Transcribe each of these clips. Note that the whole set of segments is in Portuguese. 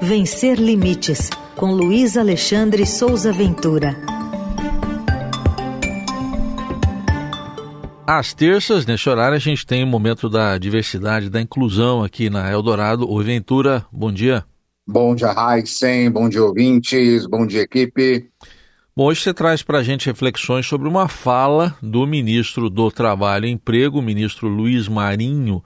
Vencer Limites, com Luiz Alexandre Souza Ventura. Às terças, nesse horário, a gente tem o momento da diversidade, da inclusão aqui na Eldorado. Oi, Ventura, bom dia. Bom dia, Heisen, bom dia, ouvintes, bom dia, equipe. Bom, hoje você traz para a gente reflexões sobre uma fala do ministro do Trabalho e Emprego, o ministro Luiz Marinho.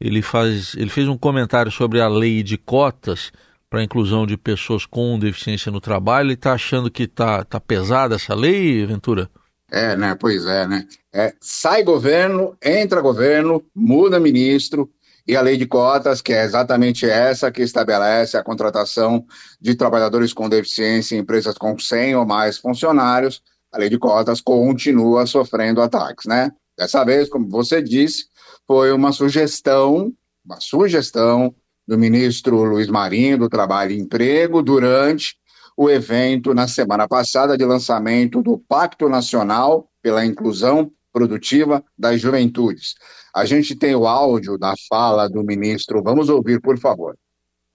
Ele, faz, ele fez um comentário sobre a lei de cotas para a inclusão de pessoas com deficiência no trabalho. Ele está achando que está tá pesada essa lei, Ventura? É, né? Pois é, né? É, sai governo, entra governo, muda ministro, e a lei de cotas, que é exatamente essa que estabelece a contratação de trabalhadores com deficiência em empresas com 100 ou mais funcionários, a lei de cotas continua sofrendo ataques, né? Dessa vez, como você disse, foi uma sugestão, uma sugestão do ministro Luiz Marinho do Trabalho e Emprego durante o evento na semana passada de lançamento do Pacto Nacional pela Inclusão Produtiva das Juventudes. A gente tem o áudio da fala do ministro, vamos ouvir, por favor.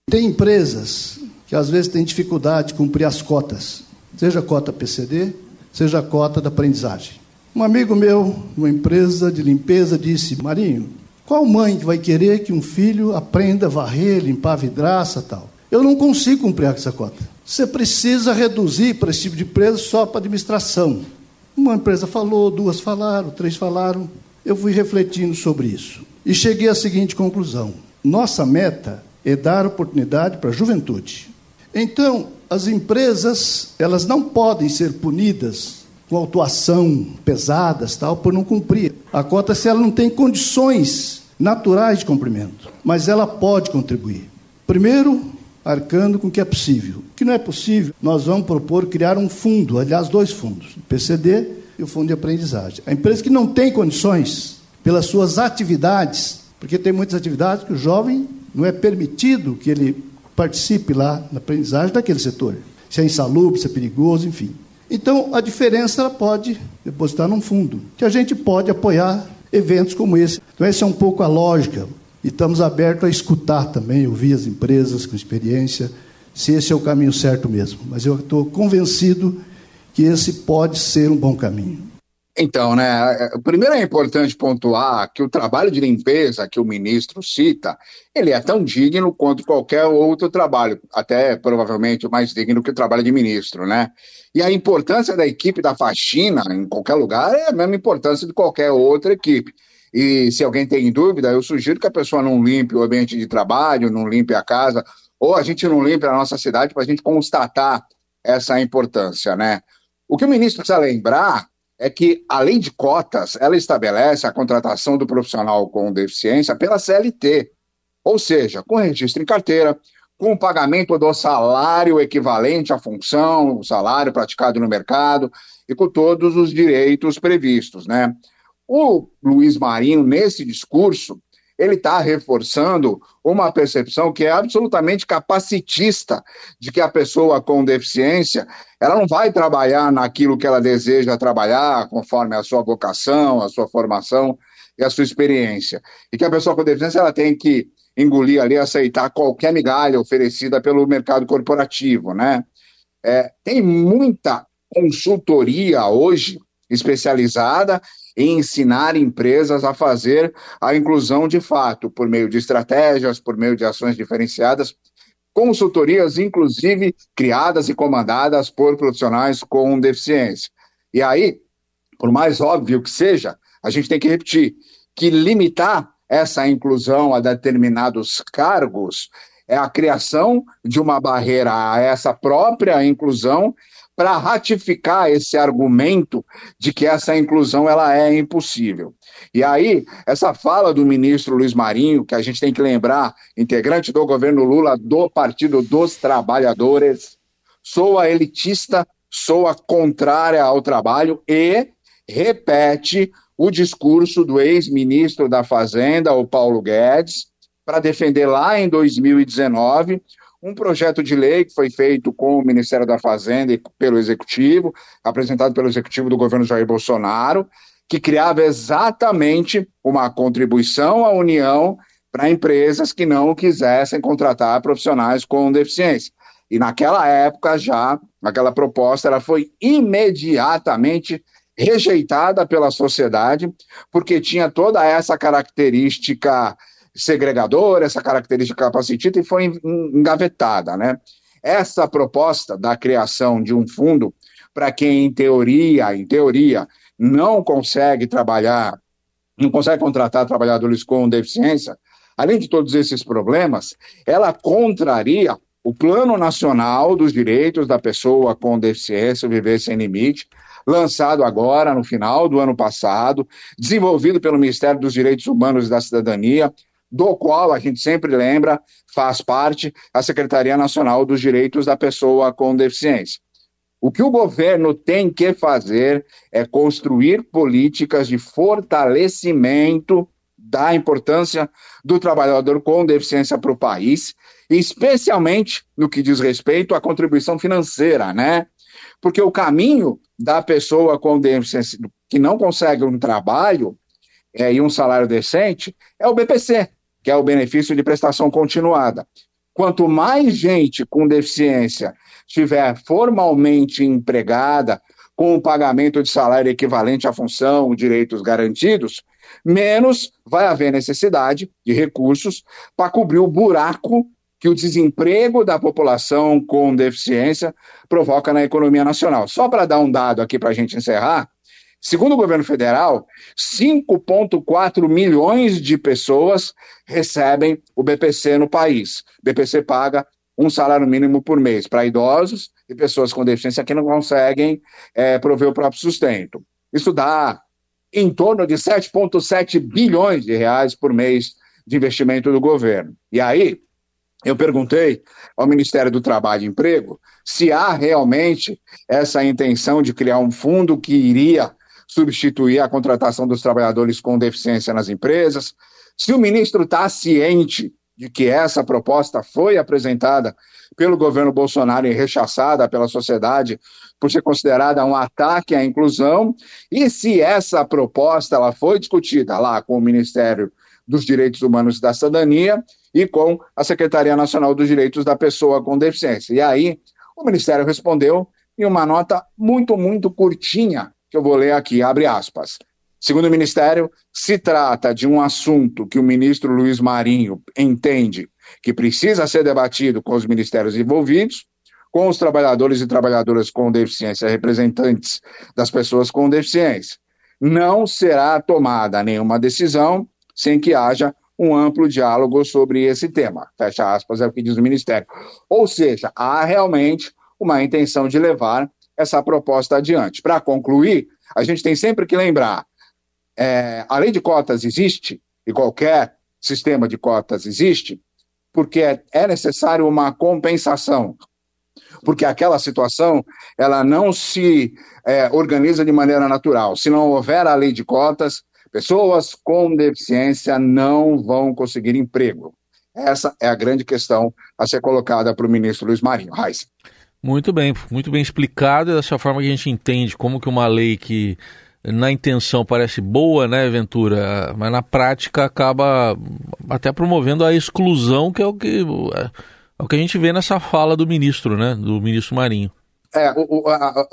Tem empresas que às vezes têm dificuldade de cumprir as cotas, seja a cota PCD, seja a cota da aprendizagem. Um amigo meu, uma empresa de limpeza, disse: Marinho, qual mãe vai querer que um filho aprenda a varrer, limpar a vidraça tal? Eu não consigo cumprir essa cota. Você precisa reduzir para esse tipo de empresa só para administração. Uma empresa falou, duas falaram, três falaram. Eu fui refletindo sobre isso e cheguei à seguinte conclusão: nossa meta é dar oportunidade para a juventude. Então, as empresas, elas não podem ser punidas com autuação pesadas, tal, por não cumprir a cota se ela não tem condições naturais de cumprimento, mas ela pode contribuir. Primeiro, arcando com o que é possível. O que não é possível, nós vamos propor criar um fundo, aliás, dois fundos, o PCD e o Fundo de Aprendizagem. A empresa que não tem condições, pelas suas atividades, porque tem muitas atividades que o jovem não é permitido que ele participe lá na aprendizagem daquele setor. Se é insalubre, se é perigoso, enfim. Então, a diferença pode depositar num fundo, que a gente pode apoiar eventos como esse. Então, essa é um pouco a lógica. E estamos abertos a escutar também, ouvir as empresas com experiência, se esse é o caminho certo mesmo. Mas eu estou convencido que esse pode ser um bom caminho. Então, né, primeiro é importante pontuar que o trabalho de limpeza que o ministro cita, ele é tão digno quanto qualquer outro trabalho, até provavelmente mais digno que o trabalho de ministro, né? E a importância da equipe da faxina em qualquer lugar é a mesma importância de qualquer outra equipe. E se alguém tem dúvida, eu sugiro que a pessoa não limpe o ambiente de trabalho, não limpe a casa, ou a gente não limpe a nossa cidade para a gente constatar essa importância, né? O que o ministro precisa lembrar é que a lei de cotas, ela estabelece a contratação do profissional com deficiência pela CLT, ou seja, com registro em carteira, com o pagamento do salário equivalente à função, o salário praticado no mercado e com todos os direitos previstos, né? O Luiz Marinho, nesse discurso, ele está reforçando uma percepção que é absolutamente capacitista de que a pessoa com deficiência ela não vai trabalhar naquilo que ela deseja trabalhar, conforme a sua vocação, a sua formação e a sua experiência. E que a pessoa com deficiência ela tem que engolir ali, aceitar qualquer migalha oferecida pelo mercado corporativo, né? É, tem muita consultoria hoje especializada em ensinar empresas a fazer a inclusão de fato, por meio de estratégias, por meio de ações diferenciadas, consultorias, inclusive criadas e comandadas por profissionais com deficiência. E aí, por mais óbvio que seja, a gente tem que repetir que limitar essa inclusão a determinados cargos é a criação de uma barreira a essa própria inclusão para ratificar esse argumento de que essa inclusão ela é impossível. E aí, essa fala do ministro Luiz Marinho, que a gente tem que lembrar, integrante do governo Lula do Partido dos Trabalhadores, soa elitista, soa contrária ao trabalho e repete o discurso do ex-ministro da Fazenda, o Paulo Guedes, para defender lá em 2019 um projeto de lei que foi feito com o Ministério da Fazenda e pelo Executivo, apresentado pelo Executivo do governo Jair Bolsonaro, que criava exatamente uma contribuição à União para empresas que não quisessem contratar profissionais com deficiência. E naquela época já, aquela proposta ela foi imediatamente rejeitada pela sociedade, porque tinha toda essa característica segregadora, essa característica capacitista e foi engavetada, né? Essa proposta da criação de um fundo para quem em teoria, em teoria, não consegue trabalhar, não consegue contratar trabalhadores com deficiência, além de todos esses problemas, ela contraria o Plano Nacional dos Direitos da Pessoa com Deficiência Viver Sem Limite, lançado agora no final do ano passado, desenvolvido pelo Ministério dos Direitos Humanos e da Cidadania, do qual a gente sempre lembra, faz parte a Secretaria Nacional dos Direitos da Pessoa com Deficiência. O que o governo tem que fazer é construir políticas de fortalecimento da importância do trabalhador com deficiência para o país, especialmente no que diz respeito à contribuição financeira, né? Porque o caminho da pessoa com deficiência que não consegue um trabalho é, e um salário decente é o BPC, que é o benefício de prestação continuada. Quanto mais gente com deficiência estiver formalmente empregada, com o pagamento de salário equivalente à função, direitos garantidos, menos vai haver necessidade de recursos para cobrir o buraco que o desemprego da população com deficiência provoca na economia nacional. Só para dar um dado aqui para a gente encerrar, segundo o governo federal, 5,4 milhões de pessoas recebem o BPC no país. O BPC paga um salário mínimo por mês para idosos e pessoas com deficiência que não conseguem é, prover o próprio sustento. Isso dá em torno de 7,7 bilhões de reais por mês de investimento do governo. E aí, eu perguntei ao Ministério do Trabalho e Emprego se há realmente essa intenção de criar um fundo que iria substituir a contratação dos trabalhadores com deficiência nas empresas, se o ministro está ciente de que essa proposta foi apresentada pelo governo Bolsonaro e rechaçada pela sociedade por ser considerada um ataque à inclusão, e se essa proposta ela foi discutida lá com o Ministério dos Direitos Humanos e da Cidadania e com a Secretaria Nacional dos Direitos da Pessoa com Deficiência. E aí, o Ministério respondeu em uma nota muito, muito curtinha, que eu vou ler aqui, abre aspas. Segundo o Ministério, se trata de um assunto que o ministro Luiz Marinho entende que precisa ser debatido com os ministérios envolvidos, com os trabalhadores e trabalhadoras com deficiência, representantes das pessoas com deficiência. Não será tomada nenhuma decisão sem que haja um amplo diálogo sobre esse tema. Fecha aspas, é o que diz o Ministério. Ou seja, há realmente uma intenção de levar essa proposta adiante. Para concluir, a gente tem sempre que lembrar: é, a lei de cotas existe, e qualquer sistema de cotas existe, porque é, é necessário uma compensação. Porque aquela situação ela não se é, organiza de maneira natural. Se não houver a lei de cotas, Pessoas com deficiência não vão conseguir emprego. Essa é a grande questão a ser colocada para o ministro Luiz Marinho. Raiz. Muito bem, muito bem explicado. Dessa forma que a gente entende como que uma lei que na intenção parece boa, né, Ventura, mas na prática acaba até promovendo a exclusão, que é o que, é o que a gente vê nessa fala do ministro, né, do ministro Marinho. É, o, a, a,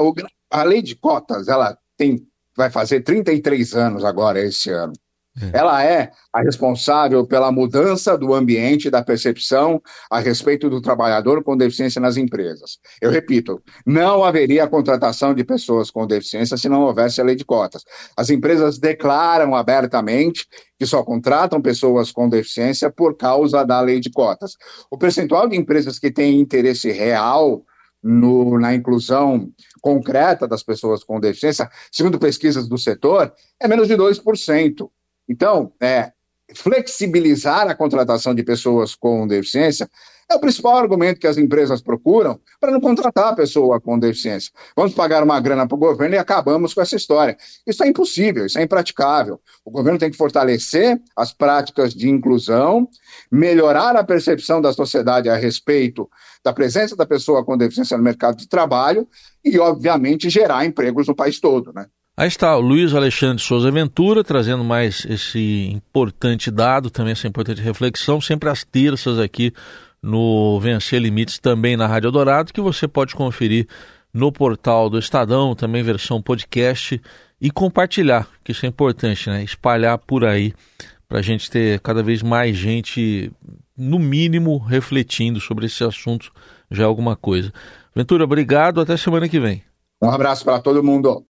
a lei de cotas, ela tem vai fazer 33 anos agora, esse ano. É. Ela é a responsável pela mudança do ambiente da percepção a respeito do trabalhador com deficiência nas empresas. Eu repito, não haveria contratação de pessoas com deficiência se não houvesse a lei de cotas. As empresas declaram abertamente que só contratam pessoas com deficiência por causa da lei de cotas. O percentual de empresas que têm interesse real no, na inclusão concreta das pessoas com deficiência, segundo pesquisas do setor, é menos de 2%. Então, é, flexibilizar a contratação de pessoas com deficiência é o principal argumento que as empresas procuram para não contratar a pessoa com deficiência. Vamos pagar uma grana para o governo e acabamos com essa história. Isso é impossível, isso é impraticável. O governo tem que fortalecer as práticas de inclusão, melhorar a percepção da sociedade a respeito da presença da pessoa com deficiência no mercado de trabalho e, obviamente, gerar empregos no país todo. Né? Aí está o Luiz Alexandre Souza Ventura trazendo mais esse importante dado, também essa importante reflexão, sempre às terças aqui no Vencer Limites, também na Rádio Dourado, que você pode conferir no portal do Estadão, também versão podcast, e compartilhar, que isso é importante, né? Espalhar por aí, para a gente ter cada vez mais gente, no mínimo, refletindo sobre esse assunto, já é alguma coisa. Ventura, obrigado, até semana que vem. Um abraço para todo mundo.